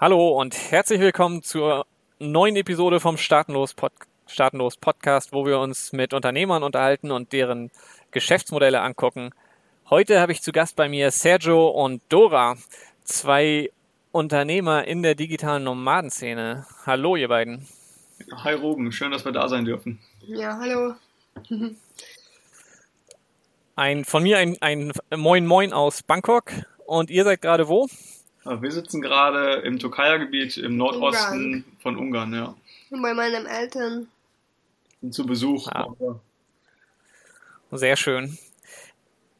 Hallo und herzlich willkommen zur neuen Episode vom Startenlos, Pod Startenlos Podcast, wo wir uns mit Unternehmern unterhalten und deren Geschäftsmodelle angucken. Heute habe ich zu Gast bei mir Sergio und Dora, zwei Unternehmer in der digitalen Nomadenszene. Hallo, ihr beiden. Hi Ruben, schön, dass wir da sein dürfen. Ja, hallo. Ein, von mir ein, ein Moin Moin aus Bangkok. Und ihr seid gerade wo? Wir sitzen gerade im Tokaja-Gebiet im Nordosten Ungarn. von Ungarn, ja. Bei meinen Eltern. Zu Besuch. Ah. Sehr schön.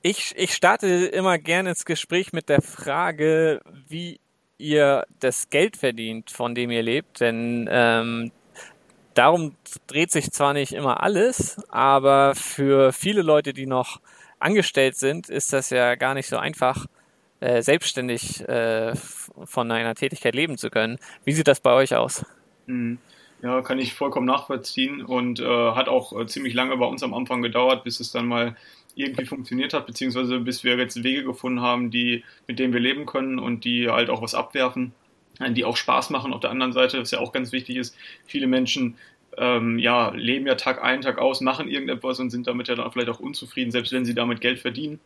Ich, ich starte immer gerne ins Gespräch mit der Frage, wie ihr das Geld verdient, von dem ihr lebt. Denn ähm, darum dreht sich zwar nicht immer alles, aber für viele Leute, die noch angestellt sind, ist das ja gar nicht so einfach, äh, selbstständig äh, von einer Tätigkeit leben zu können. Wie sieht das bei euch aus? Mhm. Ja, kann ich vollkommen nachvollziehen und äh, hat auch äh, ziemlich lange bei uns am Anfang gedauert, bis es dann mal irgendwie funktioniert hat, beziehungsweise bis wir jetzt Wege gefunden haben, die, mit denen wir leben können und die halt auch was abwerfen, die auch Spaß machen auf der anderen Seite, was ja auch ganz wichtig ist. Viele Menschen ähm, ja, leben ja Tag ein, Tag aus, machen irgendetwas und sind damit ja dann vielleicht auch unzufrieden, selbst wenn sie damit Geld verdienen.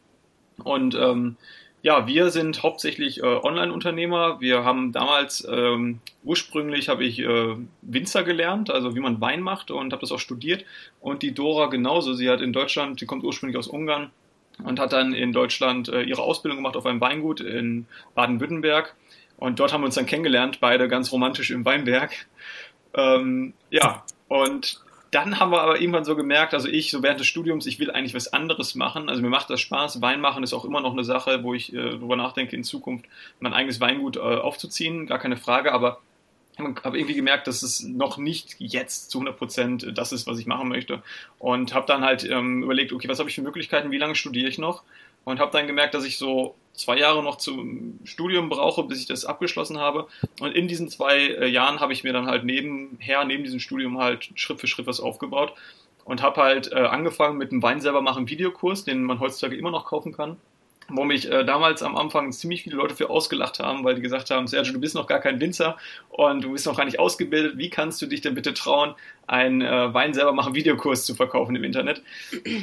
Und ähm, ja, wir sind hauptsächlich äh, Online-Unternehmer. Wir haben damals, ähm, ursprünglich habe ich äh, Winzer gelernt, also wie man Wein macht und habe das auch studiert. Und die Dora genauso. Sie hat in Deutschland, die kommt ursprünglich aus Ungarn und hat dann in Deutschland äh, ihre Ausbildung gemacht auf einem Weingut in Baden-Württemberg. Und dort haben wir uns dann kennengelernt, beide ganz romantisch im Weinberg. Ähm, ja, und dann haben wir aber irgendwann so gemerkt, also ich, so während des Studiums, ich will eigentlich was anderes machen. Also mir macht das Spaß. Wein machen ist auch immer noch eine Sache, wo ich äh, darüber nachdenke, in Zukunft mein eigenes Weingut äh, aufzuziehen, gar keine Frage. Aber ich habe irgendwie gemerkt, dass es noch nicht jetzt zu 100 Prozent das ist, was ich machen möchte. Und habe dann halt ähm, überlegt, okay, was habe ich für Möglichkeiten, wie lange studiere ich noch? Und habe dann gemerkt, dass ich so zwei Jahre noch zum Studium brauche, bis ich das abgeschlossen habe. Und in diesen zwei äh, Jahren habe ich mir dann halt nebenher, neben diesem Studium halt Schritt für Schritt was aufgebaut und habe halt äh, angefangen mit einem Wein selber machen Videokurs, den man heutzutage immer noch kaufen kann. Wo mich äh, damals am Anfang ziemlich viele Leute für ausgelacht haben, weil die gesagt haben, Sergio, du bist noch gar kein Winzer und du bist noch gar nicht ausgebildet. Wie kannst du dich denn bitte trauen, einen äh, Wein selber machen Videokurs zu verkaufen im Internet?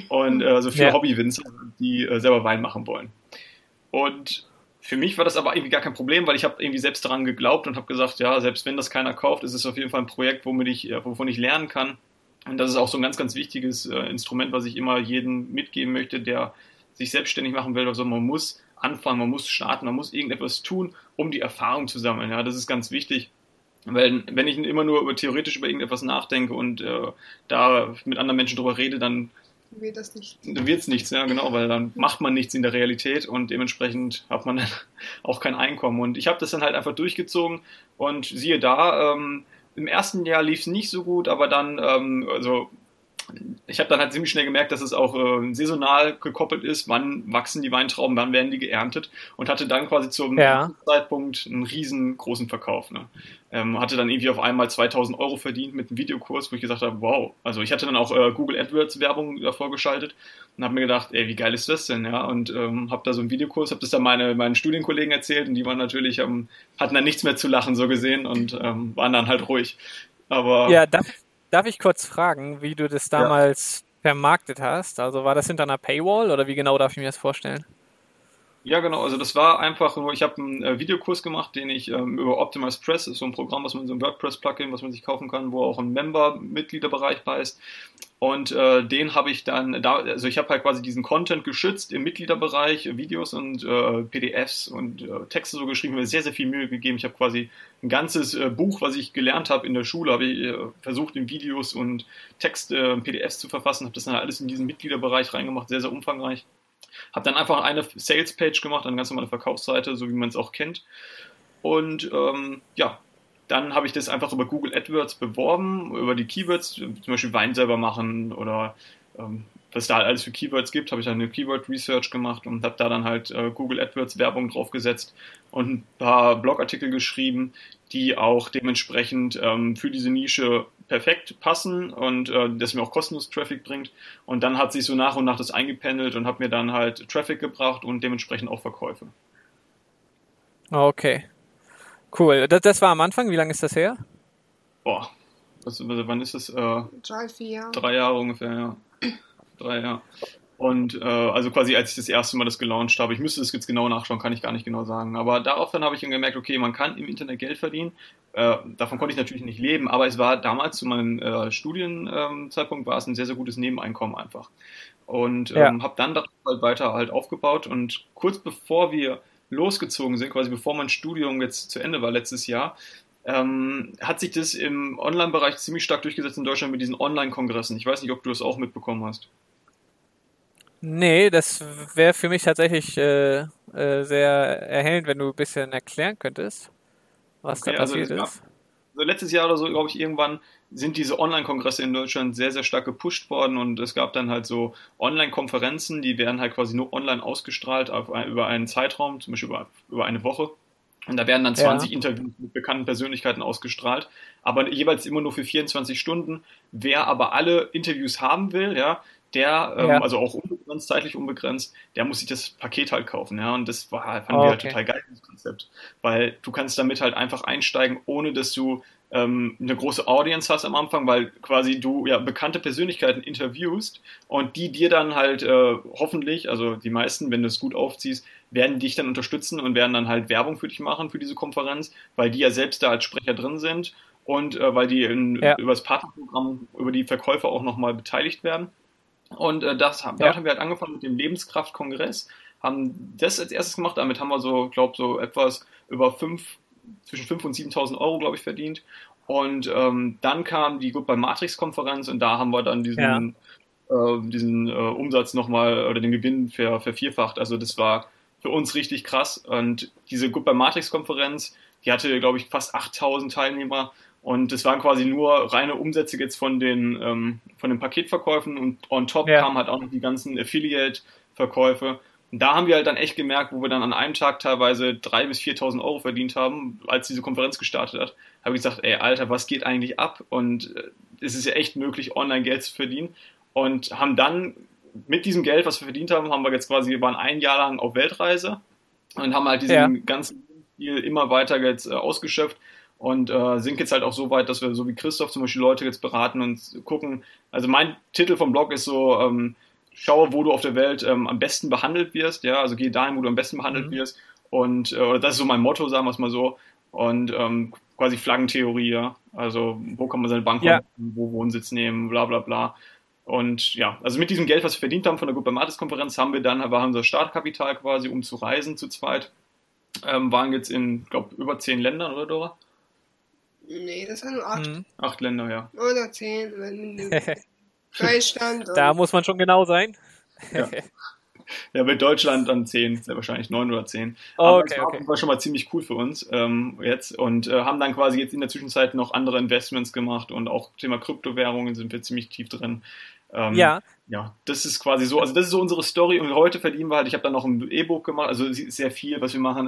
Und äh, also für ja. Hobbywinzer, die äh, selber Wein machen wollen. Und für mich war das aber irgendwie gar kein Problem, weil ich habe irgendwie selbst daran geglaubt und habe gesagt, ja, selbst wenn das keiner kauft, ist es auf jeden Fall ein Projekt, womit ich, äh, wovon ich lernen kann. Und das ist auch so ein ganz, ganz wichtiges äh, Instrument, was ich immer jedem mitgeben möchte, der sich selbstständig machen will. Also man muss anfangen, man muss starten, man muss irgendetwas tun, um die Erfahrung zu sammeln. Ja, das ist ganz wichtig. Weil wenn ich immer nur über, theoretisch über irgendetwas nachdenke und äh, da mit anderen Menschen drüber rede, dann wird das nicht. Dann wird es nichts, ja genau, weil dann macht man nichts in der Realität und dementsprechend hat man dann auch kein Einkommen. Und ich habe das dann halt einfach durchgezogen und siehe da, ähm, im ersten Jahr lief es nicht so gut, aber dann, ähm, also ich habe dann halt ziemlich schnell gemerkt, dass es auch äh, saisonal gekoppelt ist, wann wachsen die Weintrauben, wann werden die geerntet und hatte dann quasi zum ja. Zeitpunkt einen riesengroßen Verkauf. Ne? Ähm, hatte dann irgendwie auf einmal 2000 Euro verdient mit einem Videokurs, wo ich gesagt habe, wow. Also ich hatte dann auch äh, Google AdWords Werbung davor geschaltet und habe mir gedacht, ey, wie geil ist das denn? Ja, und ähm, habe da so einen Videokurs, habe das dann meine, meinen Studienkollegen erzählt und die waren natürlich, ähm, hatten dann nichts mehr zu lachen so gesehen und ähm, waren dann halt ruhig. Aber ja, darf, darf ich kurz fragen, wie du das damals ja. vermarktet hast? Also war das hinter einer Paywall oder wie genau darf ich mir das vorstellen? Ja, genau. Also das war einfach nur, ich habe einen äh, Videokurs gemacht, den ich ähm, über Optimize Press, ist so ein Programm, was man so ein WordPress-Plugin, was man sich kaufen kann, wo auch ein Member-Mitgliederbereich bei ist. Und äh, den habe ich dann, da, also ich habe halt quasi diesen Content geschützt im Mitgliederbereich, Videos und äh, PDFs und äh, Texte so geschrieben, mir sehr, sehr viel Mühe gegeben. Ich habe quasi ein ganzes äh, Buch, was ich gelernt habe in der Schule, habe ich äh, versucht, in Videos und Text, äh, PDFs zu verfassen, habe das dann alles in diesen Mitgliederbereich reingemacht, sehr, sehr umfangreich. Habe dann einfach eine Sales-Page gemacht, eine ganz normale Verkaufsseite, so wie man es auch kennt. Und ähm, ja, dann habe ich das einfach über Google AdWords beworben, über die Keywords, zum Beispiel Wein selber machen oder ähm, was da halt alles für Keywords gibt, habe ich dann eine Keyword Research gemacht und habe da dann halt äh, Google AdWords Werbung draufgesetzt und ein paar Blogartikel geschrieben, die auch dementsprechend ähm, für diese Nische perfekt passen und äh, das mir auch kostenlos Traffic bringt. Und dann hat sich so nach und nach das eingependelt und hat mir dann halt Traffic gebracht und dementsprechend auch Verkäufe. Okay. Cool. Das, das war am Anfang. Wie lange ist das her? Boah, was, wann ist das? Äh, Drei, vier Jahre. drei Jahre ungefähr, ja. Drei Jahre. Und äh, also quasi als ich das erste Mal das gelauncht habe, ich müsste das jetzt genau nachschauen, kann ich gar nicht genau sagen. Aber darauf dann habe ich dann gemerkt, okay, man kann im Internet Geld verdienen. Äh, davon konnte ich natürlich nicht leben, aber es war damals zu meinem äh, Studienzeitpunkt war es ein sehr, sehr gutes Nebeneinkommen einfach. Und Ja. ähm, habe dann darauf halt weiter halt aufgebaut und kurz bevor wir losgezogen sind, quasi bevor mein Studium jetzt zu Ende war letztes Jahr, ähm, hat sich das im Online-Bereich ziemlich stark durchgesetzt in Deutschland mit diesen Online-Kongressen. Ich weiß nicht, ob du das auch mitbekommen hast. Nee, das wäre für mich tatsächlich äh, äh, sehr erhellend, wenn du ein bisschen erklären könntest, was Okay, da also passiert gab- ist. Also letztes Jahr oder so, glaube ich, irgendwann sind diese Online-Kongresse in Deutschland sehr, sehr stark gepusht worden und es gab dann halt so Online-Konferenzen, die werden halt quasi nur online ausgestrahlt ein, über einen Zeitraum, zum Beispiel über, über eine Woche. Und da werden dann Ja. 20 Interviews mit bekannten Persönlichkeiten ausgestrahlt, aber jeweils immer nur für 24 Stunden. Wer aber alle Interviews haben will, ja, der, ähm, Ja. also auch unbegrenzt, zeitlich unbegrenzt, der muss sich das Paket halt kaufen, ja. Und das war, fanden Oh, wir halt okay. total geil, das Konzept. Weil du kannst damit halt einfach einsteigen, ohne dass du ähm, eine große Audience hast am Anfang, weil quasi du ja bekannte Persönlichkeiten interviewst und die dir dann halt äh, hoffentlich, also die meisten, wenn du es gut aufziehst, werden dich dann unterstützen und werden dann halt Werbung für dich machen für diese Konferenz, weil die ja selbst da als Sprecher drin sind und äh, weil die in, Ja. über das Partnerprogramm, über die Verkäufer auch nochmal beteiligt werden. Und äh, das, haben- Ja. haben wir halt angefangen mit dem Lebenskraft-Kongress, haben das als erstes gemacht, damit haben wir so, glaube so etwas über fünf, zwischen 5.000 und 7.000 Euro, glaube ich, verdient. Und ähm, dann kam die Goodbye Matrix-Konferenz und da haben wir dann diesen, äh, diesen äh, Umsatz nochmal oder den Gewinn ver, vervierfacht. Also das war für uns richtig krass. Und diese Goodbye Matrix-Konferenz, die hatte, glaube ich, fast 8.000 Teilnehmer. Und das waren quasi nur reine Umsätze jetzt von den, ähm, von den Paketverkäufen und on top Ja. kamen halt auch noch die ganzen Affiliate-Verkäufe. Und da haben wir halt dann echt gemerkt, wo wir dann an einem Tag teilweise 3.000 bis 4.000 Euro verdient haben, als diese Konferenz gestartet hat, habe ich gesagt, ey, Alter, was geht eigentlich ab? Und äh, es ist ja echt möglich, online Geld zu verdienen. Und haben dann mit diesem Geld, was wir verdient haben, haben wir jetzt quasi, wir waren ein Jahr lang auf Weltreise und haben halt diesen Ja. ganzen Stil immer weiter jetzt äh, ausgeschöpft und äh, sind jetzt halt auch so weit, dass wir so wie Christoph zum Beispiel Leute jetzt beraten und gucken. Also mein Titel vom Blog ist so, ähm, schaue, wo du auf der Welt ähm, am besten behandelt wirst, ja, also geh dahin, wo du am besten behandelt Mhm. wirst und äh, oder das ist so mein Motto, sagen wir es mal so und ähm, quasi Flaggentheorie, ja, also wo kann man seine Bank Ja. wo Wohnsitz nehmen, bla bla bla. Und ja, also mit diesem Geld, was wir verdient haben von der Gruppe Matis-Konferenz, haben wir dann, war unser Startkapital quasi, um zu reisen zu zweit. Ähm, waren jetzt in, glaube über zehn Ländern, oder Dora? Nee, das waren nur acht Mhm. Acht Länder, ja. oder zehn. Deutschland Da muss man schon genau sein. Ja, mit Deutschland dann zehn, sehr wahrscheinlich neun oder zehn. Oh, Aber okay, das war auf okay. jeden Fall schon mal ziemlich cool für uns ähm, jetzt und äh, haben dann quasi jetzt in der Zwischenzeit noch andere Investments gemacht und auch Thema Kryptowährungen sind wir ziemlich tief drin. Ähm, Ja, ja, das ist quasi so, also das ist so unsere Story und heute verdienen wir halt, ich habe dann noch ein E-Book gemacht, also es ist sehr viel, was wir machen.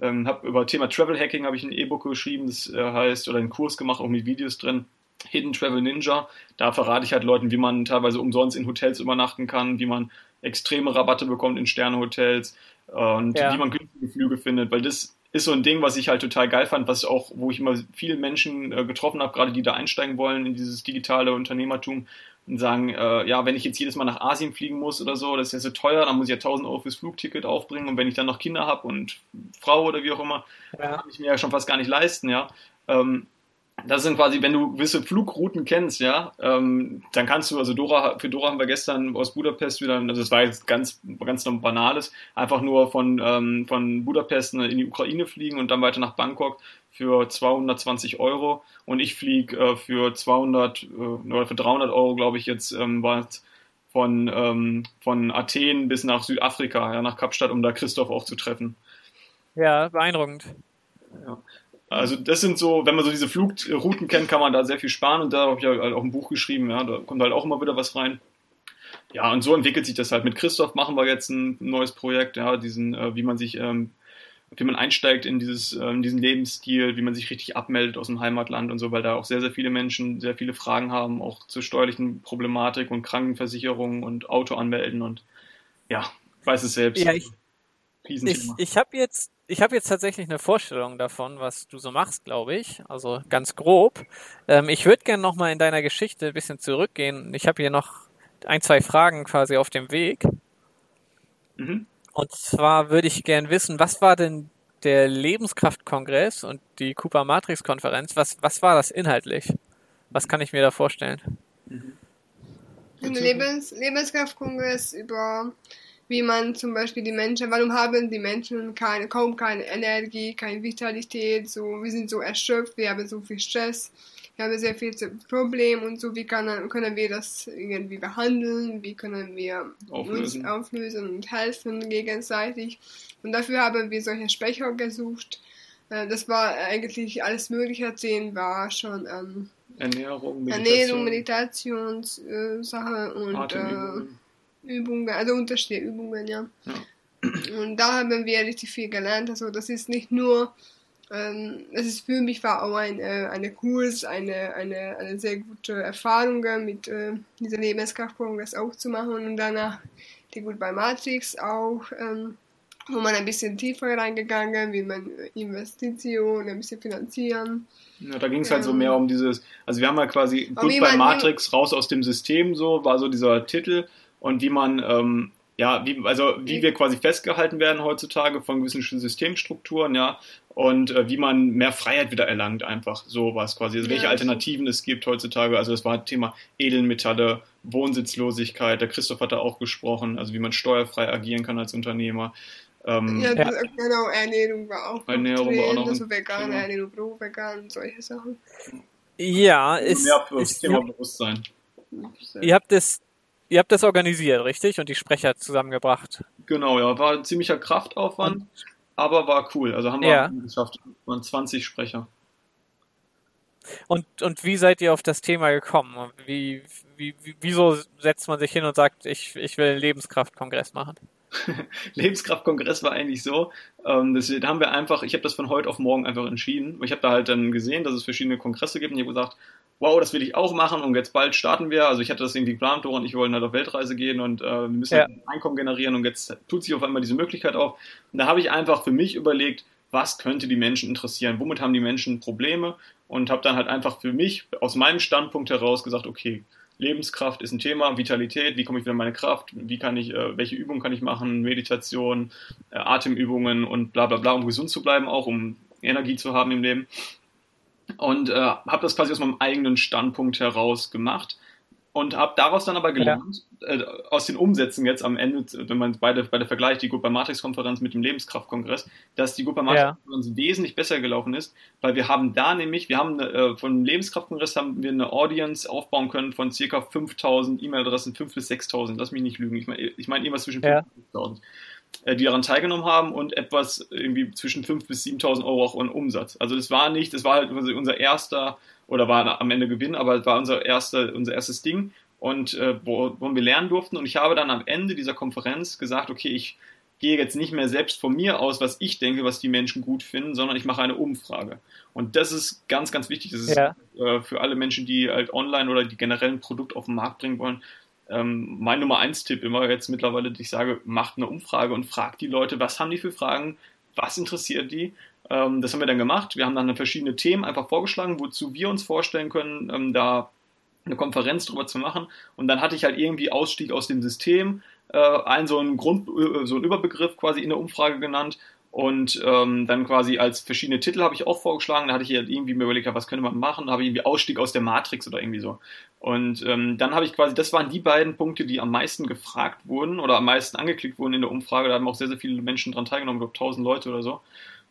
Äh, ähm, hab über Thema Travel Hacking habe ich ein E-Book geschrieben, das äh, heißt, oder einen Kurs gemacht, auch mit Videos drin. Hidden Travel Ninja. Da verrate ich halt Leuten, wie man teilweise umsonst in Hotels übernachten kann, wie man extreme Rabatte bekommt in Sternehotels äh, und Ja. wie man günstige Flüge findet, weil das ist so ein Ding, was ich halt total geil fand, was auch, wo ich immer viele Menschen äh, getroffen habe, gerade die da einsteigen wollen in dieses digitale Unternehmertum und sagen, äh, ja, wenn ich jetzt jedes Mal nach Asien fliegen muss oder so, das ist ja so teuer, dann muss ich ja 1000 Euro fürs Flugticket aufbringen und wenn ich dann noch Kinder habe und Frau oder wie auch immer, ja. kann ich mir ja schon fast gar nicht leisten, ja. Ähm, das sind quasi, wenn du gewisse Flugrouten kennst, ja, ähm, dann kannst du, also Dora, für Dora haben wir gestern aus Budapest wieder, also das war jetzt ganz, ganz noch banales, einfach nur von, ähm, von Budapest in die Ukraine fliegen und dann weiter nach Bangkok für 220 Euro und ich fliege äh, für 200 äh, oder für 300 Euro, glaube ich, jetzt ähm, war es von, ähm, von Athen bis nach Südafrika, ja, nach Kapstadt, um da Christoph auch zu treffen. ja, beeindruckend. Also das sind so, wenn man so diese Flugrouten kennt, kann man da sehr viel sparen und da habe ich halt auch ein Buch geschrieben, ja, da kommt halt auch immer wieder was rein. Ja, und so entwickelt sich das halt. Mit Christoph machen wir jetzt ein neues Projekt, ja, diesen, äh, wie man sich, ähm, wie man einsteigt in dieses, äh, in diesen Lebensstil, wie man sich richtig abmeldet aus dem Heimatland und so, weil da auch sehr, sehr viele Menschen sehr viele Fragen haben, auch zur steuerlichen Problematik und Krankenversicherung und Auto anmelden und ja, weiß es selbst. Ja, ich, Ich, ich habe jetzt, ich habe jetzt tatsächlich eine Vorstellung davon, was du so machst, glaube ich. Also ganz grob. Ähm, ich würde gerne nochmal in deiner Geschichte ein bisschen zurückgehen. Ich habe hier noch ein, zwei Fragen quasi auf dem Weg. Mhm. Und zwar würde ich gern wissen, was war denn der Lebenskraftkongress und die Cooper Matrix Konferenz? Was, was war das inhaltlich? Was kann ich mir da vorstellen? Mhm. Ein Lebens, Lebenskraftkongress über wie man zum Beispiel die Menschen, warum haben die Menschen keine, kaum keine Energie, keine Vitalität, so, wir sind so erschöpft, wir haben so viel Stress, wir haben sehr viele Probleme und so, wie kann, können wir das irgendwie behandeln, wie können wir auflösen. uns auflösen und helfen gegenseitig. Und dafür haben wir solche Sprecher gesucht. Äh, das war eigentlich alles Mögliche, zehn war schon ähm, Ernährung, Meditation, Ernährung, Meditationssache äh, und äh, Übungen, also unterschiedliche Übungen, ja. ja. Und da haben wir richtig viel gelernt. Also das ist nicht nur, ähm, es ist für mich war auch ein äh, eine Kurs, eine, eine, eine sehr gute Erfahrung mit äh, dieser Lebenskraftkongress auch zu machen und danach die Goodbye Matrix auch, ähm, wo man ein bisschen tiefer reingegangen, wie man Investitionen ein bisschen finanzieren. Ja, da ging es halt so mehr um dieses, also wir haben ja quasi Goodbye Matrix raus aus dem System, so war so dieser Titel und wie man, ähm, ja, wie, also wie wir quasi festgehalten werden heutzutage von gewissen Systemstrukturen, ja, und äh, wie man mehr Freiheit wieder erlangt, einfach sowas quasi. Also welche Alternativen es gibt heutzutage. Also das war Thema Edelmetalle, Wohnsitzlosigkeit. Der Christoph hat da auch gesprochen, also wie man steuerfrei agieren kann als Unternehmer. Ähm, ja, ja, genau, Ernährung war auch Ernährung drin, war auch noch also vegan, ja. Ernährung, pro vegan, solche Sachen. Ja, ist, mehr für das Thema Bewusstsein. Ihr habt es Ihr habt das organisiert, richtig? Und die Sprecher zusammengebracht. Genau, ja. War ein ziemlicher Kraftaufwand, und? aber war cool. Also haben wir ja. geschafft. Waren 20 Sprecher. Und, und wie seid ihr auf das Thema gekommen? Wie, wie, wieso setzt man sich hin und sagt, ich, ich will einen Lebenskraftkongress machen? Lebenskraftkongress war eigentlich so, ähm, das, da haben wir einfach, ich habe das von heute auf morgen einfach entschieden. Ich habe da halt dann gesehen, dass es verschiedene Kongresse gibt und ich habe gesagt, wow, das will ich auch machen und jetzt bald starten wir. Also ich hatte das irgendwie geplant, Dora und ich wollen halt auf Weltreise gehen und äh, wir müssen ja. Einkommen generieren und jetzt tut sich auf einmal diese Möglichkeit auf. Und da habe ich einfach für mich überlegt, was könnte die Menschen interessieren, womit haben die Menschen Probleme und habe dann halt einfach für mich aus meinem Standpunkt heraus gesagt, okay, Lebenskraft ist ein Thema, Vitalität, wie komme ich wieder in meine Kraft, wie kann ich, äh, welche Übungen kann ich machen, Meditation, äh, Atemübungen und bla bla bla, um gesund zu bleiben, auch um Energie zu haben im Leben und äh, habe das quasi aus meinem eigenen Standpunkt heraus gemacht und habe daraus dann aber gelernt, ja. äh, aus den Umsätzen jetzt am Ende, wenn man beide, beide vergleicht, die Goodbye Matrix Konferenz mit dem Lebenskraftkongress, dass die Goodbye Matrix Konferenz ja. wesentlich besser gelaufen ist, weil wir haben da nämlich, wir haben äh, von Lebenskraftkongress haben wir eine Audience aufbauen können von circa 5000 E-Mail-Adressen, 5 bis 6000, lass mich nicht lügen, ich meine ich mein irgendwas zwischen 5 ja. und 5000. Äh, die daran teilgenommen haben und etwas irgendwie zwischen 5.000 bis 7.000 Euro auch an Umsatz. Also das war nicht, das war halt unser erster, oder war am Ende Gewinn, aber es war unser, erster, unser erstes Ding und äh, wo, wo wir lernen durften. Und ich habe dann am Ende dieser Konferenz gesagt, okay, ich gehe jetzt nicht mehr selbst von mir aus, was ich denke, was die Menschen gut finden, sondern ich mache eine Umfrage. Und das ist ganz, ganz wichtig. Das ist ja. äh, für alle Menschen, die halt online oder die generell ein Produkt auf den Markt bringen wollen, ähm, mein Nummer eins Tipp immer jetzt mittlerweile, ich sage, macht eine Umfrage und fragt die Leute, was haben die für Fragen, was interessiert die. Ähm, das haben wir dann gemacht. Wir haben dann verschiedene Themen einfach vorgeschlagen, wozu wir uns vorstellen können, ähm, da eine Konferenz drüber zu machen. Und dann hatte ich halt irgendwie Ausstieg aus dem System, äh, einen so einen Grund, äh, so einen Überbegriff quasi in der Umfrage genannt und ähm, dann quasi als verschiedene Titel habe ich auch vorgeschlagen. Da hatte ich halt irgendwie mir überlegt, was könnte man machen. Da habe ich irgendwie Ausstieg aus der Matrix oder irgendwie so. Und ähm, dann habe ich quasi, das waren die beiden Punkte, die am meisten gefragt wurden oder am meisten angeklickt wurden in der Umfrage. Da haben auch sehr, sehr viele Menschen dran teilgenommen, ich glaube 1000 Leute oder so.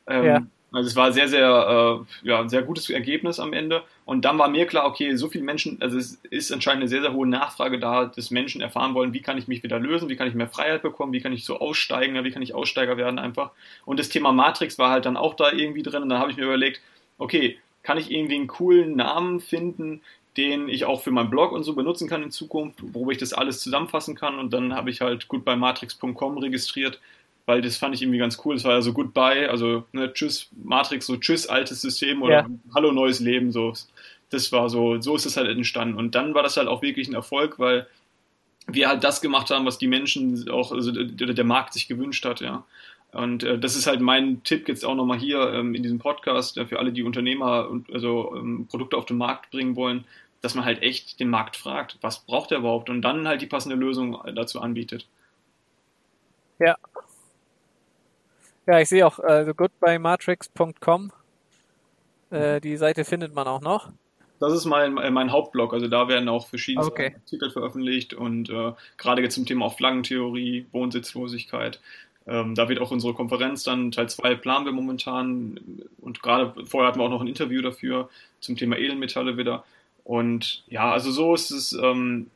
Ähm, ja. Also es war sehr, sehr, äh, ja, ein sehr gutes Ergebnis am Ende. Und dann war mir klar, okay, so viele Menschen, also es ist anscheinend eine sehr, sehr hohe Nachfrage da, dass Menschen erfahren wollen, wie kann ich mich wieder lösen, wie kann ich mehr Freiheit bekommen, wie kann ich so aussteigen, wie kann ich Aussteiger werden einfach. Und das Thema Matrix war halt dann auch da irgendwie drin. Und dann habe ich mir überlegt, okay, kann ich irgendwie einen coolen Namen finden, den ich auch für meinen Blog und so benutzen kann in Zukunft, wo ich das alles zusammenfassen kann. Und dann habe ich halt gut bei matrix.com registriert weil das fand ich irgendwie ganz cool. Es war ja so Goodbye, also ne, Tschüss Matrix, so Tschüss altes System oder ja. Hallo neues Leben, so. Das war so, so ist es halt entstanden. Und dann war das halt auch wirklich ein Erfolg, weil wir halt das gemacht haben, was die Menschen auch, also der Markt sich gewünscht hat, ja. Und äh, das ist halt mein Tipp jetzt auch nochmal hier ähm, in diesem Podcast äh, für alle, die Unternehmer und also ähm, Produkte auf den Markt bringen wollen, dass man halt echt den Markt fragt, was braucht er überhaupt und dann halt die passende Lösung dazu anbietet. Ja. Ja, ich sehe auch also goodbyematrix.com. Äh, die Seite findet man auch noch. Das ist mein, mein Hauptblog, also da werden auch verschiedene Okay. Artikel veröffentlicht und äh, gerade jetzt zum Thema auch Flaggentheorie, Wohnsitzlosigkeit. Ähm, da wird auch unsere Konferenz dann, Teil 2 planen wir momentan und gerade vorher hatten wir auch noch ein Interview dafür zum Thema Edelmetalle wieder. Und ja, also so ist es, ähm,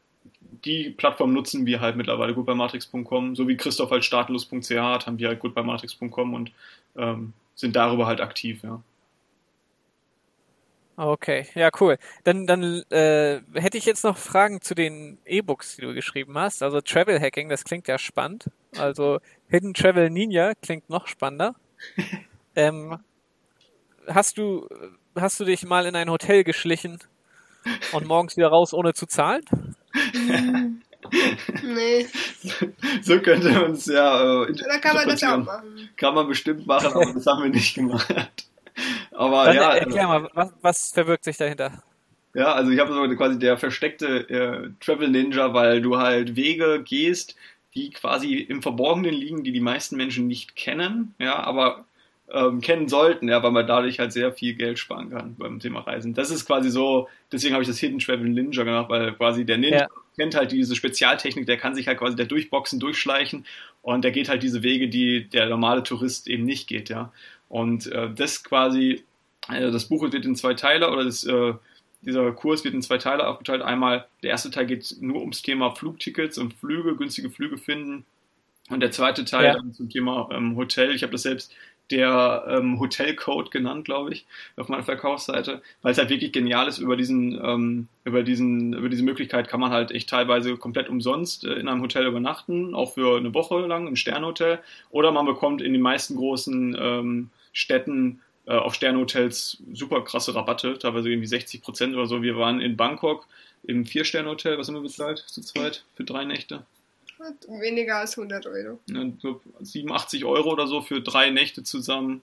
die Plattform nutzen wir halt mittlerweile gut bei matrix.com, so wie Christoph halt startlos.ch hat, haben wir halt gut bei matrix.com und ähm, sind darüber halt aktiv, ja. Okay, ja, cool. Dann, dann äh, hätte ich jetzt noch Fragen zu den E-Books, die du geschrieben hast. Also Travel Hacking, das klingt ja spannend. Also Hidden Travel Ninja klingt noch spannender. ähm, hast du hast du dich mal in ein Hotel geschlichen und morgens wieder raus, ohne zu zahlen? Nee, So könnte man es ja äh, da kann man das auch machen. Kann man bestimmt machen, aber das haben wir nicht gemacht. Aber Dann ja, erklär mal, was, was verbirgt sich dahinter? ja, also ich habe so quasi der versteckte äh, Travel Ninja, weil du halt Wege gehst, die quasi im Verborgenen liegen, die die meisten Menschen nicht kennen, ja, aber ähm, kennen sollten, ja, weil man dadurch halt sehr viel Geld sparen kann beim Thema Reisen. Das ist quasi so, deswegen habe ich das Hidden Travel Ninja gemacht, weil quasi der Ninja Ja. kennt halt diese Spezialtechnik, der kann sich halt quasi der durchboxen, durchschleichen und der geht halt diese Wege, die der normale Tourist eben nicht geht, ja. Und äh, das quasi, äh, das Buch wird in zwei Teile oder das, äh, dieser Kurs wird in zwei Teile aufgeteilt. Einmal, der erste Teil geht nur ums Thema Flugtickets und Flüge, günstige Flüge finden. Und der zweite Teil Ja. dann zum Thema ähm, Hotel. Ich habe das selbst der ähm, Hotelcode genannt, glaube ich, auf meiner Verkaufsseite, weil es halt wirklich genial ist. Über diesen, ähm, über diesen, über diese Möglichkeit kann man halt echt teilweise komplett umsonst äh, in einem Hotel übernachten, auch für eine Woche lang im Sternhotel. Oder man bekommt in den meisten großen ähm, Städten äh, auf Sternhotels super krasse Rabatte, teilweise irgendwie 60 Prozent oder so. Wir waren in Bangkok im Vier-Sterne-Hotel, was haben wir bezahlt zu zweit für drei Nächte? Hat Weniger als 100 Euro. Ne, so 87 Euro oder so für drei Nächte zusammen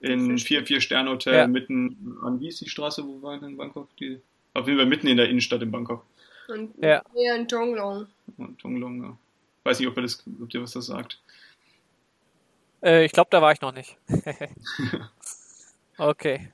in vier vier Sterne Hotel Ja. mitten an wie ist die Straße, wo wir waren in Bangkok? Die, auf jeden Fall mitten in der Innenstadt in Bangkok. Und Ja. in Tonglong. Und Tonglong, ja. Weiß nicht, ob, das, ob dir was das sagt. Äh, ich glaube, da war ich noch nicht. okay.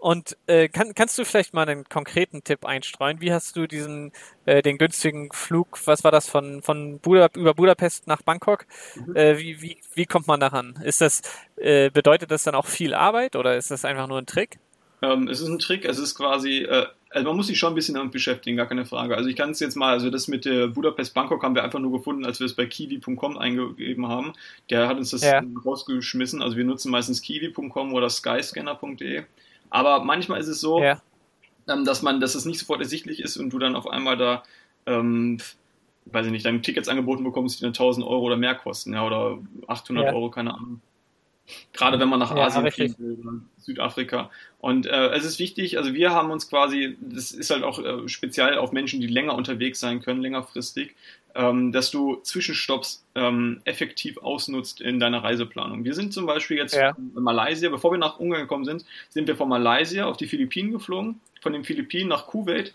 Und äh, kann, kannst du vielleicht mal einen konkreten Tipp einstreuen? Wie hast du diesen äh, den günstigen Flug, was war das von von Buda, über Budapest nach Bangkok? Äh, wie, wie wie kommt man daran? Ist das äh, bedeutet das dann auch viel Arbeit oder ist das einfach nur ein Trick? Ähm, es ist ein Trick, es ist quasi, äh, also man muss sich schon ein bisschen damit beschäftigen, gar keine Frage. Also ich kann es jetzt mal, also das mit der Budapest Bangkok haben wir einfach nur gefunden, als wir es bei kiwi.com eingegeben haben. Der hat uns das Ja. rausgeschmissen. Also wir nutzen meistens kiwi.com oder skyscanner.de. Aber manchmal ist es so, Ja. ähm, dass man, dass es nicht sofort ersichtlich ist und du dann auf einmal da, ähm, weiß ich nicht, deine Tickets angeboten bekommst, die dann 1000 Euro oder mehr kosten, ja, oder 800 Ja. Euro, keine Ahnung. Gerade wenn man nach Ja, Asien will, oder Südafrika. Und äh, es ist wichtig, also wir haben uns quasi, das ist halt auch äh, speziell auf Menschen, die länger unterwegs sein können, längerfristig, ähm, dass du Zwischenstopps ähm, effektiv ausnutzt in deiner Reiseplanung. Wir sind zum Beispiel jetzt Ja. in Malaysia, bevor wir nach Ungarn gekommen sind, sind wir von Malaysia auf die Philippinen geflogen, von den Philippinen nach Kuwait,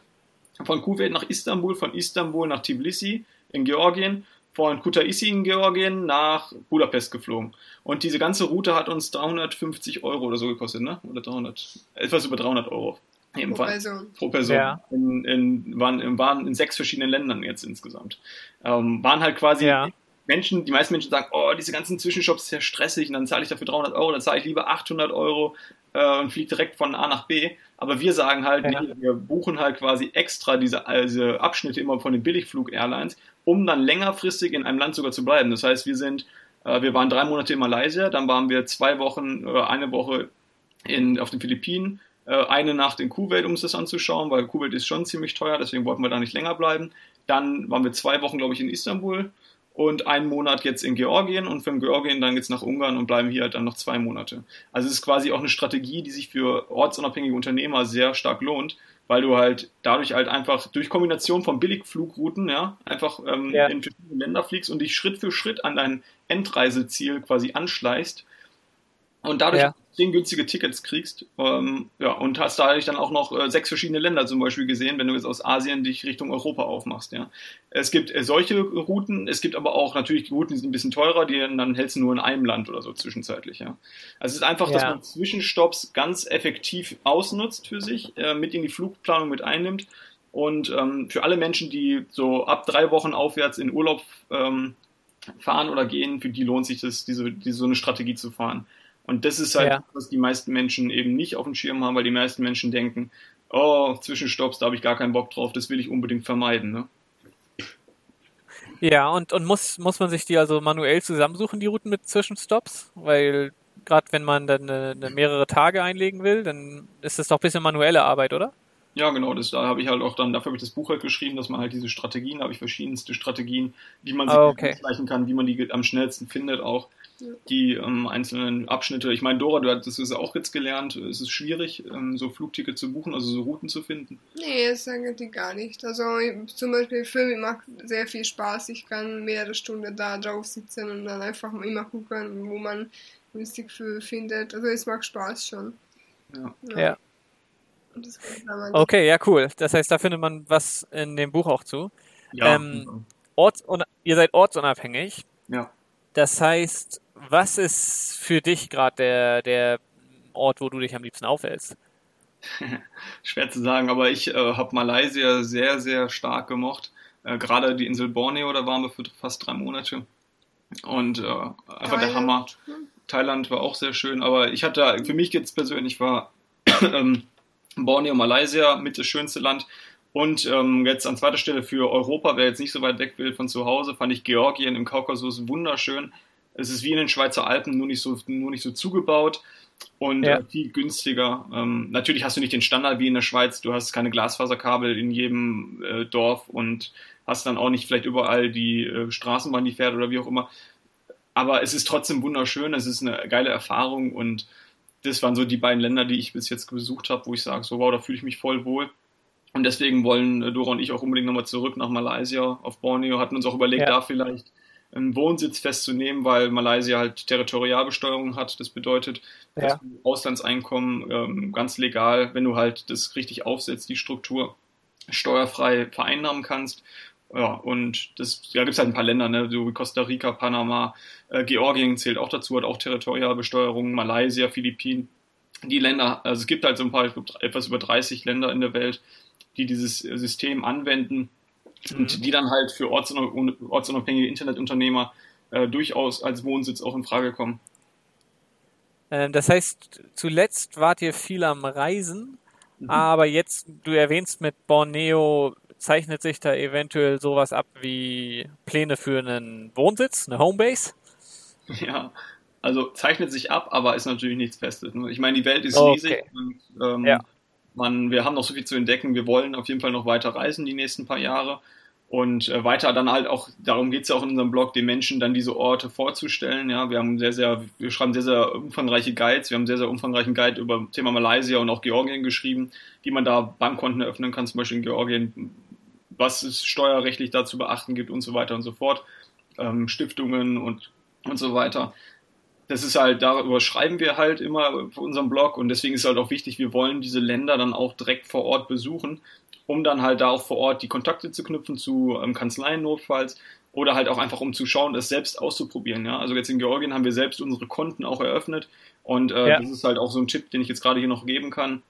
von Kuwait nach Istanbul, von Istanbul nach Tbilisi in Georgien, von Kutaisi in Georgien nach Budapest geflogen. Und diese ganze Route hat uns 350 Euro oder so gekostet, ne? Oder 300, etwas über 300 Euro. Pro Ebenfalls Person. pro Person. Ja. In, in, waren, waren in sechs verschiedenen Ländern jetzt insgesamt. Ähm, waren halt quasi Ja. Menschen, die meisten Menschen sagen, oh, diese ganzen Zwischenshops ist ja stressig und dann zahle ich dafür 300 Euro, dann zahle ich lieber 800 Euro äh, und fliege direkt von A nach B. Aber wir sagen halt, Ja. nee, wir buchen halt quasi extra diese, diese Abschnitte immer von den Billigflug-Airlines, um dann längerfristig in einem Land sogar zu bleiben. Das heißt, wir sind, äh, wir waren drei Monate in Malaysia, dann waren wir zwei Wochen oder eine Woche in, auf den Philippinen, äh, eine Nacht in Kuwait, um uns das anzuschauen, weil Kuwait ist schon ziemlich teuer, deswegen wollten wir da nicht länger bleiben. Dann waren wir zwei Wochen, glaube ich, in Istanbul und einen Monat jetzt in Georgien und von Georgien dann geht's nach Ungarn und bleiben hier halt dann noch zwei Monate. Also es ist quasi auch eine Strategie, die sich für ortsunabhängige Unternehmer sehr stark lohnt, weil du halt dadurch halt einfach durch Kombination von Billigflugrouten, ja, einfach ähm, ja. in verschiedene Länder fliegst und dich Schritt für Schritt an dein Endreiseziel quasi anschleißt und dadurch ja. Günstige Tickets kriegst. Ähm, ja, und hast dadurch dann auch noch äh, sechs verschiedene Länder zum Beispiel gesehen, wenn du jetzt aus Asien dich Richtung Europa aufmachst. Ja. Es gibt äh, solche Routen, es gibt aber auch natürlich Routen, die sind ein bisschen teurer, die dann hältst du nur in einem Land oder so zwischenzeitlich. Ja. Also es ist einfach, ja. dass man Zwischenstopps ganz effektiv ausnutzt für sich, äh, mit in die Flugplanung mit einnimmt. Und ähm, für alle Menschen, die so ab drei Wochen aufwärts in Urlaub ähm, fahren oder gehen, für die lohnt sich das, diese, diese so eine Strategie zu fahren. Und das ist halt, ja. was die meisten Menschen eben nicht auf dem Schirm haben, weil die meisten Menschen denken, oh, Zwischenstopps, da habe ich gar keinen Bock drauf, das will ich unbedingt vermeiden. Ne? Ja, und, und muss, muss man sich die also manuell zusammensuchen, die Routen mit Zwischenstopps? Weil gerade wenn man dann eine, eine mehrere Tage einlegen will, dann ist das doch ein bisschen manuelle Arbeit, oder? Ja, genau, das, da habe ich halt auch dann, dafür habe ich das Buch halt geschrieben, dass man halt diese Strategien, da habe ich verschiedenste Strategien, wie man sie oh, okay. kann, wie man die am schnellsten findet auch die ähm, einzelnen Abschnitte. Ich meine, Dora, du hattest es auch jetzt gelernt. Es ist schwierig, ähm, so Flugticket zu buchen, also so Routen zu finden. Nee, das eigentlich gar nicht. Also zum Beispiel Filme macht sehr viel Spaß. Ich kann mehrere Stunden da drauf sitzen und dann einfach immer gucken, wo man günstig für findet. Also es macht Spaß schon. Ja. ja. ja. Okay, ja, cool. Das heißt, da findet man was in dem Buch auch zu. Ja. Ähm, ihr seid ortsunabhängig. Ja. Das heißt, was ist für dich gerade der, der Ort, wo du dich am liebsten aufhältst? Schwer zu sagen, aber ich äh, habe Malaysia sehr, sehr stark gemocht. Äh, Gerade die Insel Borneo, da waren wir für fast drei Monate. Und äh, einfach der Hammer. Thailand war auch sehr schön, aber ich hatte, für mich jetzt persönlich war ähm, Borneo, Malaysia mit das schönste Land. Und ähm, jetzt an zweiter Stelle für Europa, wer jetzt nicht so weit weg will von zu Hause, fand ich Georgien im Kaukasus wunderschön. Es ist wie in den Schweizer Alpen, nur nicht so, nur nicht so zugebaut und ja. äh, viel günstiger. Ähm, natürlich hast du nicht den Standard wie in der Schweiz. Du hast keine Glasfaserkabel in jedem äh, Dorf und hast dann auch nicht vielleicht überall die äh, Straßenbahn, die fährt oder wie auch immer. Aber es ist trotzdem wunderschön. Es ist eine geile Erfahrung und das waren so die beiden Länder, die ich bis jetzt besucht habe, wo ich sage, so wow, da fühle ich mich voll wohl. Und deswegen wollen äh, Dora und ich auch unbedingt nochmal zurück nach Malaysia auf Borneo, hatten uns auch überlegt, ja. da vielleicht einen Wohnsitz festzunehmen, weil Malaysia halt Territorialbesteuerung hat. Das bedeutet, ja. dass du Auslandseinkommen ähm, ganz legal, wenn du halt das richtig aufsetzt, die Struktur steuerfrei vereinnahmen kannst. Ja, und das, ja, gibt es halt ein paar Länder, ne, so wie Costa Rica, Panama, äh, Georgien zählt auch dazu, hat auch Territorialbesteuerung, Malaysia, Philippinen. Die Länder, also es gibt halt so ein paar, ich glaube, etwas über 30 Länder in der Welt, die dieses System anwenden und mhm. die dann halt für ortsunabhängige Internetunternehmer äh, durchaus als Wohnsitz auch in Frage kommen. Ähm, das heißt, zuletzt wart ihr viel am Reisen, mhm. aber jetzt, du erwähnst mit Borneo, zeichnet sich da eventuell sowas ab wie Pläne für einen Wohnsitz, eine Homebase? Ja, also zeichnet sich ab, aber ist natürlich nichts Festes. Ne? Ich meine, die Welt ist okay. riesig und ähm, ja man, wir haben noch so viel zu entdecken. Wir wollen auf jeden Fall noch weiter reisen die nächsten paar Jahre. Und äh, weiter dann halt auch, darum geht es ja auch in unserem Blog, den Menschen dann diese Orte vorzustellen. Ja, wir haben sehr, sehr, wir schreiben sehr, sehr umfangreiche Guides. Wir haben sehr, sehr umfangreichen Guide über Thema Malaysia und auch Georgien geschrieben, die man da Bankkonten eröffnen kann, zum Beispiel in Georgien, was es steuerrechtlich da zu beachten gibt und so weiter und so fort. Ähm, Stiftungen und, und so weiter das ist halt, darüber schreiben wir halt immer auf unserem Blog und deswegen ist halt auch wichtig, wir wollen diese Länder dann auch direkt vor Ort besuchen, um dann halt da auch vor Ort die Kontakte zu knüpfen zu ähm, Kanzleien notfalls oder halt auch einfach um zu schauen, es selbst auszuprobieren. Ja? Also jetzt in Georgien haben wir selbst unsere Konten auch eröffnet und äh, ja. das ist halt auch so ein Tipp, den ich jetzt gerade hier noch geben kann,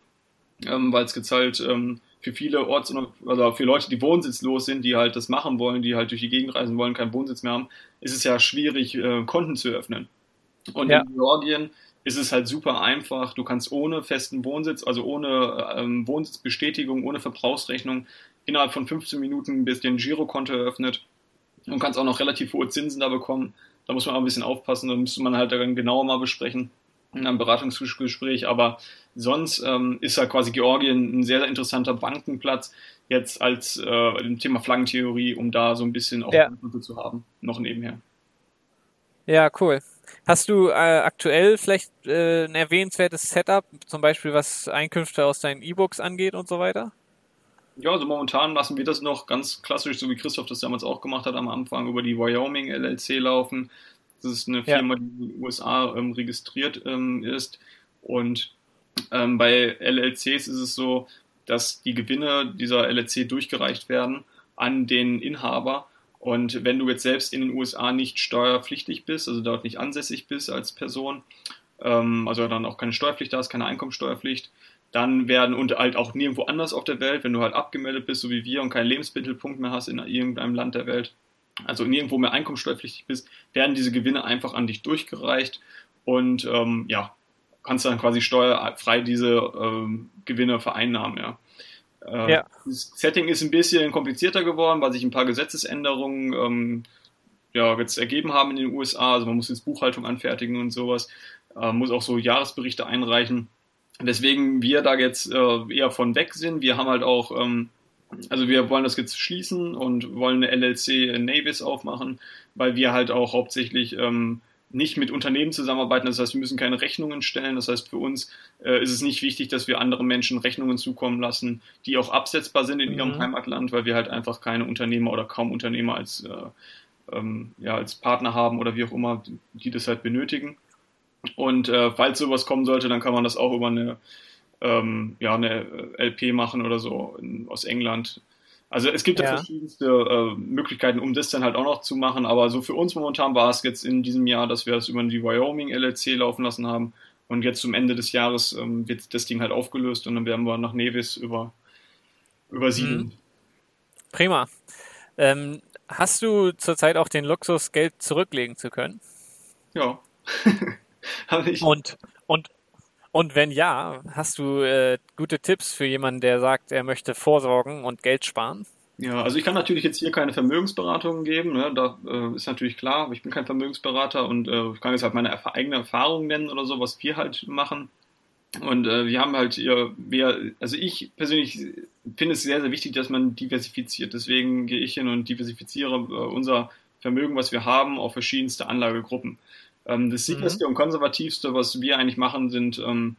ähm, weil es jetzt halt ähm, für viele Orts- also für Leute, die wohnsitzlos sind, die halt das machen wollen, die halt durch die Gegend reisen wollen, keinen Wohnsitz mehr haben, ist es ja schwierig, äh, Konten zu eröffnen. Und ja. in Georgien ist es halt super einfach. Du kannst ohne festen Wohnsitz, also ohne ähm, Wohnsitzbestätigung, ohne Verbrauchsrechnung innerhalb von 15 Minuten bis den Girokonto eröffnet und kannst auch noch relativ hohe Zinsen da bekommen. Da muss man auch ein bisschen aufpassen, da müsste man halt dann genauer mal besprechen in einem Beratungsgespräch. Aber sonst ähm, ist halt quasi Georgien ein sehr, sehr interessanter Bankenplatz jetzt als äh, im Thema Flaggentheorie, um da so ein bisschen auch ja. zu haben, noch nebenher. Ja, cool. Hast du äh, aktuell vielleicht äh, ein erwähnenswertes Setup, zum Beispiel was Einkünfte aus deinen E-Books angeht und so weiter? Ja, also momentan lassen wir das noch ganz klassisch, so wie Christoph das damals auch gemacht hat am Anfang, über die Wyoming LLC laufen. Das ist eine Firma, ja. die in den USA ähm, registriert ähm, ist. Und ähm, bei LLCs ist es so, dass die Gewinne dieser LLC durchgereicht werden an den Inhaber. Und wenn du jetzt selbst in den USA nicht steuerpflichtig bist, also dort nicht ansässig bist als Person, ähm, also dann auch keine Steuerpflicht da ist, keine Einkommensteuerpflicht, dann werden und halt auch nirgendwo anders auf der Welt, wenn du halt abgemeldet bist, so wie wir und keinen Lebensmittelpunkt mehr hast in irgendeinem Land der Welt, also nirgendwo mehr einkommensteuerpflichtig bist, werden diese Gewinne einfach an dich durchgereicht und ähm, ja, kannst dann quasi steuerfrei diese ähm, Gewinne vereinnahmen, ja. Äh, ja. Das Setting ist ein bisschen komplizierter geworden, weil sich ein paar Gesetzesänderungen ähm, ja, jetzt ergeben haben in den USA. Also man muss jetzt Buchhaltung anfertigen und sowas, äh, muss auch so Jahresberichte einreichen. Deswegen wir da jetzt äh, eher von weg sind. Wir haben halt auch, ähm, also wir wollen das jetzt schließen und wollen eine LLC in Navis aufmachen, weil wir halt auch hauptsächlich ähm, nicht mit Unternehmen zusammenarbeiten. Das heißt, wir müssen keine Rechnungen stellen. Das heißt, für uns äh, ist es nicht wichtig, dass wir anderen Menschen Rechnungen zukommen lassen, die auch absetzbar sind in mhm. ihrem Heimatland, weil wir halt einfach keine Unternehmer oder kaum Unternehmer als, äh, ähm, ja, als Partner haben oder wie auch immer, die, das halt benötigen. Und äh, falls sowas kommen sollte, dann kann man das auch über eine, ähm, ja, eine LP machen oder so in, aus England. Also es gibt ja, ja verschiedenste äh, Möglichkeiten, um das dann halt auch noch zu machen, aber so für uns momentan war es jetzt in diesem Jahr, dass wir das über die Wyoming LLC laufen lassen haben und jetzt zum Ende des Jahres ähm, wird das Ding halt aufgelöst und dann werden wir nach Nevis über, übersiedeln. Mhm. Prima. Ähm, hast du zurzeit auch den Luxus, Geld zurücklegen zu können? Ja. und, und und wenn ja, hast du äh, gute Tipps für jemanden, der sagt, er möchte vorsorgen und Geld sparen? Ja, also ich kann natürlich jetzt hier keine Vermögensberatungen geben, ne? da äh, ist natürlich klar, ich bin kein Vermögensberater und äh, kann jetzt halt meine erf eigene Erfahrung nennen oder so, was wir halt machen. Und äh, wir haben halt hier, wir, also ich persönlich finde es sehr, sehr wichtig, dass man diversifiziert. Deswegen gehe ich hin und diversifiziere äh, unser Vermögen, was wir haben, auf verschiedenste Anlagegruppen. Ähm, das sicherste mhm. und konservativste, was wir eigentlich machen, sind ähm,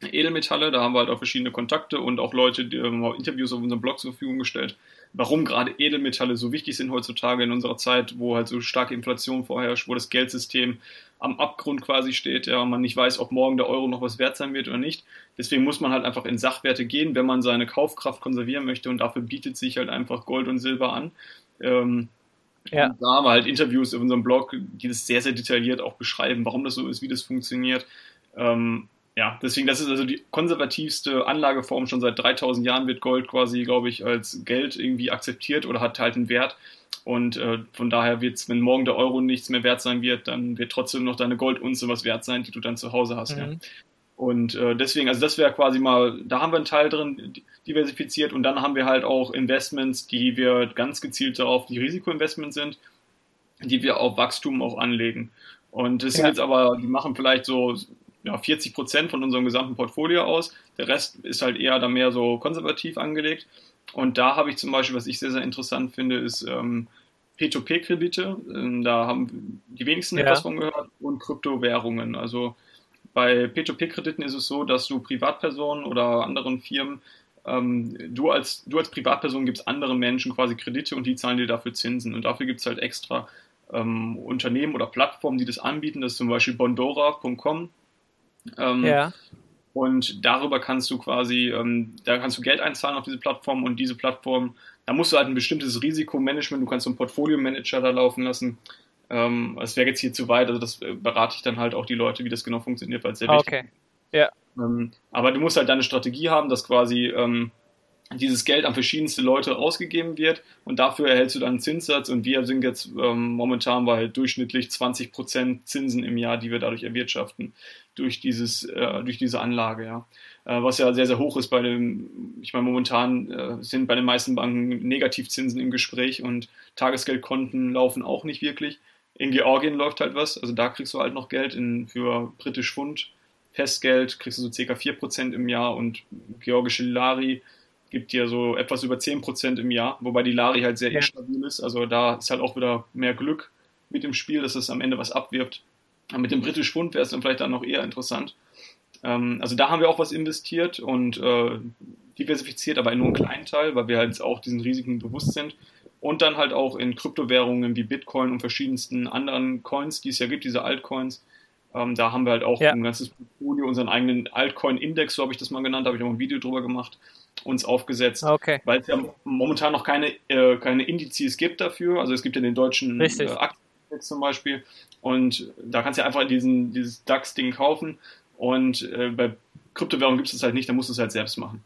Edelmetalle. Da haben wir halt auch verschiedene Kontakte und auch Leute, die haben ähm, Interviews auf unserem Blog zur Verfügung gestellt, warum gerade Edelmetalle so wichtig sind heutzutage in unserer Zeit, wo halt so starke Inflation vorherrscht, wo das Geldsystem am Abgrund quasi steht, ja, man nicht weiß, ob morgen der Euro noch was wert sein wird oder nicht. Deswegen muss man halt einfach in Sachwerte gehen, wenn man seine Kaufkraft konservieren möchte und dafür bietet sich halt einfach Gold und Silber an. Ähm, ja. da haben wir halt Interviews auf unserem Blog, die das sehr, sehr detailliert auch beschreiben, warum das so ist, wie das funktioniert. Ähm, ja, deswegen, das ist also die konservativste Anlageform. Schon seit 3000 Jahren wird Gold quasi, glaube ich, als Geld irgendwie akzeptiert oder hat halt einen Wert. Und äh, von daher wird es, wenn morgen der Euro nichts mehr wert sein wird, dann wird trotzdem noch deine Goldunze was wert sein, die du dann zu Hause hast. Mhm. Ja. Und äh, deswegen, also das wäre quasi mal, da haben wir einen Teil drin diversifiziert und dann haben wir halt auch Investments, die wir ganz gezielt darauf, die Risikoinvestments sind, die wir auf Wachstum auch anlegen. Und das ja. sind jetzt aber, die machen vielleicht so ja, 40 Prozent von unserem gesamten Portfolio aus. Der Rest ist halt eher da mehr so konservativ angelegt. Und da habe ich zum Beispiel, was ich sehr, sehr interessant finde, ist ähm, P2P-Kredite. Ähm, da haben die wenigsten ja. etwas von gehört und Kryptowährungen. Also bei P2P-Krediten ist es so, dass du Privatpersonen oder anderen Firmen, ähm, du, als, du als Privatperson gibst anderen Menschen quasi Kredite und die zahlen dir dafür Zinsen. Und dafür gibt es halt extra ähm, Unternehmen oder Plattformen, die das anbieten. Das ist zum Beispiel bondora.com. Ähm, ja. Und darüber kannst du quasi, ähm, da kannst du Geld einzahlen auf diese Plattform und diese Plattform, da musst du halt ein bestimmtes Risikomanagement, du kannst so einen Portfolio-Manager da laufen lassen, ähm, es wäre jetzt hier zu weit, also das äh, berate ich dann halt auch die Leute, wie das genau funktioniert, weil es sehr wichtig okay. Ja. Ähm, aber du musst halt deine Strategie haben, dass quasi ähm, dieses Geld an verschiedenste Leute ausgegeben wird und dafür erhältst du dann einen Zinssatz und wir sind jetzt ähm, momentan bei durchschnittlich 20% Zinsen im Jahr, die wir dadurch erwirtschaften, durch dieses, äh, durch diese Anlage, ja. Äh, was ja sehr, sehr hoch ist bei dem, ich meine, momentan äh, sind bei den meisten Banken Negativzinsen im Gespräch und Tagesgeldkonten laufen auch nicht wirklich. In Georgien läuft halt was, also da kriegst du halt noch Geld in, für britisch Pfund. Festgeld kriegst du so circa 4% im Jahr und georgische Lari gibt dir so etwas über 10% im Jahr, wobei die Lari halt sehr ja. instabil ist. Also da ist halt auch wieder mehr Glück mit dem Spiel, dass es am Ende was abwirft. Aber mit dem britischen Pfund wäre es dann vielleicht dann noch eher interessant. Ähm, also da haben wir auch was investiert und äh, diversifiziert, aber nur einen kleinen Teil, weil wir halt auch diesen Risiken bewusst sind. Und dann halt auch in Kryptowährungen wie Bitcoin und verschiedensten anderen Coins, die es ja gibt, diese Altcoins. Ähm, da haben wir halt auch ja. ein ganzes Portfolio, unseren eigenen Altcoin-Index, so habe ich das mal genannt, da habe ich auch ein Video drüber gemacht, uns aufgesetzt. Okay. Weil es ja momentan noch keine, äh, keine Indizes gibt dafür. Also es gibt ja den deutschen äh, Aktienindex zum Beispiel. Und da kannst du ja einfach diesen, dieses DAX-Ding kaufen. Und äh, bei Kryptowährungen gibt es das halt nicht, da musst du es halt selbst machen.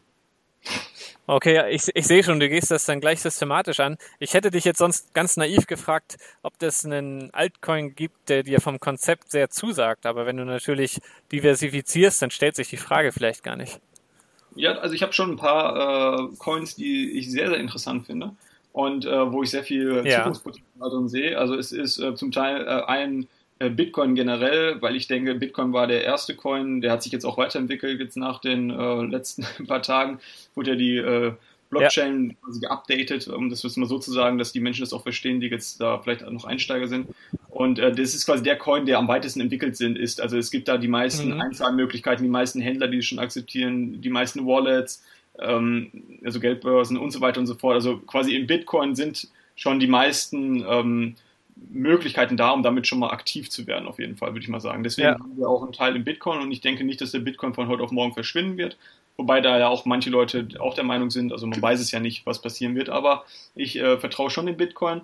Okay, ich, ich sehe schon, du gehst das dann gleich systematisch an. Ich hätte dich jetzt sonst ganz naiv gefragt, ob das einen Altcoin gibt, der dir vom Konzept sehr zusagt. Aber wenn du natürlich diversifizierst, dann stellt sich die Frage vielleicht gar nicht. Ja, also ich habe schon ein paar äh, Coins, die ich sehr, sehr interessant finde und äh, wo ich sehr viel ja. Zukunftspotenzial drin sehe. Also es ist äh, zum Teil äh, ein Bitcoin generell, weil ich denke, Bitcoin war der erste Coin, der hat sich jetzt auch weiterentwickelt, jetzt nach den äh, letzten paar Tagen wurde ja die äh, Blockchain ja. quasi geupdatet, um das mal so zu sagen, dass die Menschen das auch verstehen, die jetzt da vielleicht noch Einsteiger sind. Und äh, das ist quasi der Coin, der am weitesten entwickelt sind, ist. Also es gibt da die meisten mhm. Einzahlmöglichkeiten, die meisten Händler, die schon akzeptieren, die meisten Wallets, ähm, also Geldbörsen und so weiter und so fort. Also quasi in Bitcoin sind schon die meisten ähm, Möglichkeiten da, um damit schon mal aktiv zu werden, auf jeden Fall, würde ich mal sagen. Deswegen ja. haben wir auch einen Teil in Bitcoin und ich denke nicht, dass der Bitcoin von heute auf morgen verschwinden wird. Wobei da ja auch manche Leute auch der Meinung sind, also man weiß es ja nicht, was passieren wird, aber ich äh, vertraue schon dem Bitcoin.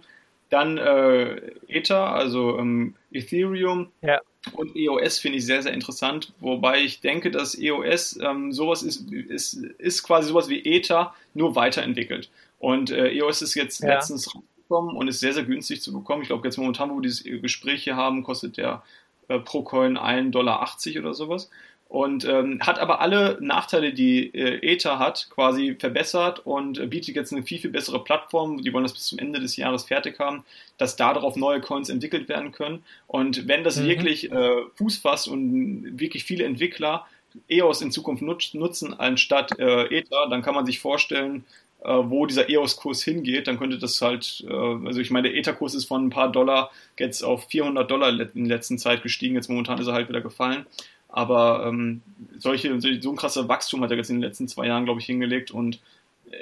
Dann äh, Ether, also ähm, Ethereum ja. und EOS finde ich sehr, sehr interessant, wobei ich denke, dass EOS ähm, sowas ist, ist, ist quasi sowas wie Ether, nur weiterentwickelt. Und äh, EOS ist jetzt ja. letztens rausgekommen und ist sehr, sehr günstig zu bekommen. Ich glaube, jetzt momentan, wo wir dieses Gespräch hier haben, kostet der äh, pro Coin 1,80 Dollar oder sowas und ähm, hat aber alle Nachteile, die äh, Ether hat, quasi verbessert und äh, bietet jetzt eine viel, viel bessere Plattform. Die wollen das bis zum Ende des Jahres fertig haben, dass darauf neue Coins entwickelt werden können. Und wenn das mhm. wirklich äh, Fuß fasst und wirklich viele Entwickler EOS in Zukunft nutz, nutzen anstatt äh, Ether, dann kann man sich vorstellen, wo dieser EOS-Kurs hingeht, dann könnte das halt, äh, also ich meine, der Ether-Kurs ist von ein paar Dollar jetzt auf 400 Dollar in der letzten Zeit gestiegen, jetzt momentan ist er halt wieder gefallen. Aber ähm, solche, so ein krasser Wachstum hat er jetzt in den letzten zwei Jahren, glaube ich, hingelegt. Und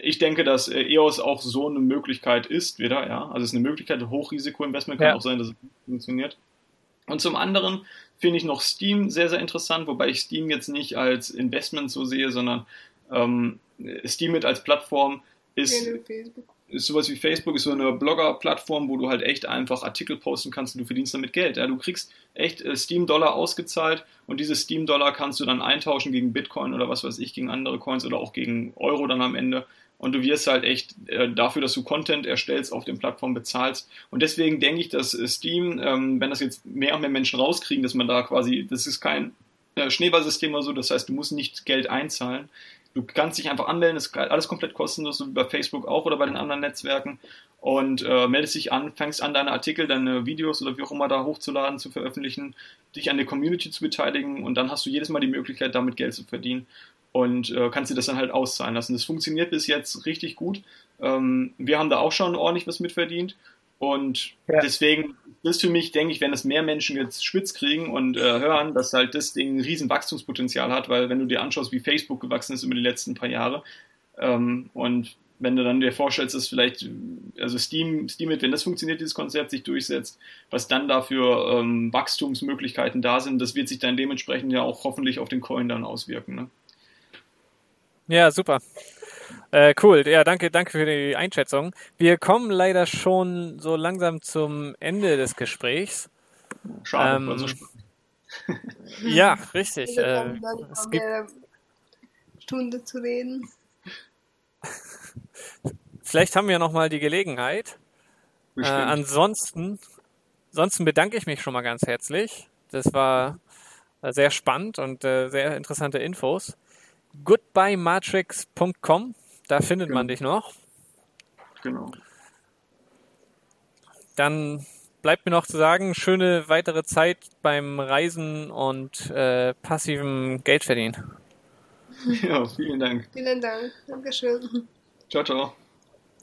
ich denke, dass äh, EOS auch so eine Möglichkeit ist, wieder, ja. Also es ist eine Möglichkeit, Hochrisiko-Investment kann ja. auch sein, dass es funktioniert. Und zum anderen finde ich noch Steam sehr, sehr interessant, wobei ich Steam jetzt nicht als Investment so sehe, sondern ähm, Steam mit als Plattform ist, ist sowas wie Facebook, ist so eine Blogger-Plattform, wo du halt echt einfach Artikel posten kannst und du verdienst damit Geld. Ja? Du kriegst echt äh, Steam-Dollar ausgezahlt und diese Steam-Dollar kannst du dann eintauschen gegen Bitcoin oder was weiß ich, gegen andere Coins oder auch gegen Euro dann am Ende. Und du wirst halt echt äh, dafür, dass du Content erstellst, auf den Plattformen bezahlst. Und deswegen denke ich, dass äh, Steam, ähm, wenn das jetzt mehr und mehr Menschen rauskriegen, dass man da quasi, das ist kein äh, Schneeballsystem oder so, das heißt, du musst nicht Geld einzahlen, Du kannst dich einfach anmelden, ist alles komplett kostenlos, so wie bei Facebook auch oder bei den anderen Netzwerken. Und äh, meldest dich an, fängst an, deine Artikel, deine Videos oder wie auch immer da hochzuladen, zu veröffentlichen, dich an der Community zu beteiligen und dann hast du jedes Mal die Möglichkeit, damit Geld zu verdienen und äh, kannst dir das dann halt auszahlen lassen. Das funktioniert bis jetzt richtig gut. Ähm, wir haben da auch schon ordentlich was mitverdient und ja. deswegen ist für mich, denke ich, wenn es mehr Menschen jetzt spitz kriegen und äh, hören, dass halt das Ding ein riesen Wachstumspotenzial hat, weil wenn du dir anschaust, wie Facebook gewachsen ist über die letzten paar Jahre ähm, und wenn du dann dir vorstellst, dass vielleicht, also Steam, Steam, wenn das funktioniert, dieses Konzept sich durchsetzt, was dann dafür ähm, Wachstumsmöglichkeiten da sind, das wird sich dann dementsprechend ja auch hoffentlich auf den Coin dann auswirken. Ne? Ja, super. Äh, cool, ja, danke, danke für die Einschätzung. Wir kommen leider schon so langsam zum Ende des Gesprächs. Schade, ähm, so Ja, richtig. Äh, es gibt Stunde zu reden. Vielleicht haben wir noch mal die Gelegenheit. Äh, ansonsten, ansonsten bedanke ich mich schon mal ganz herzlich. Das war sehr spannend und äh, sehr interessante Infos. Goodbyematrix.com da findet genau. man dich noch. Genau. Dann bleibt mir noch zu sagen, schöne weitere Zeit beim Reisen und äh, passiven Geldverdienen. Ja, vielen Dank. Vielen Dank. Dankeschön. Ciao, ciao.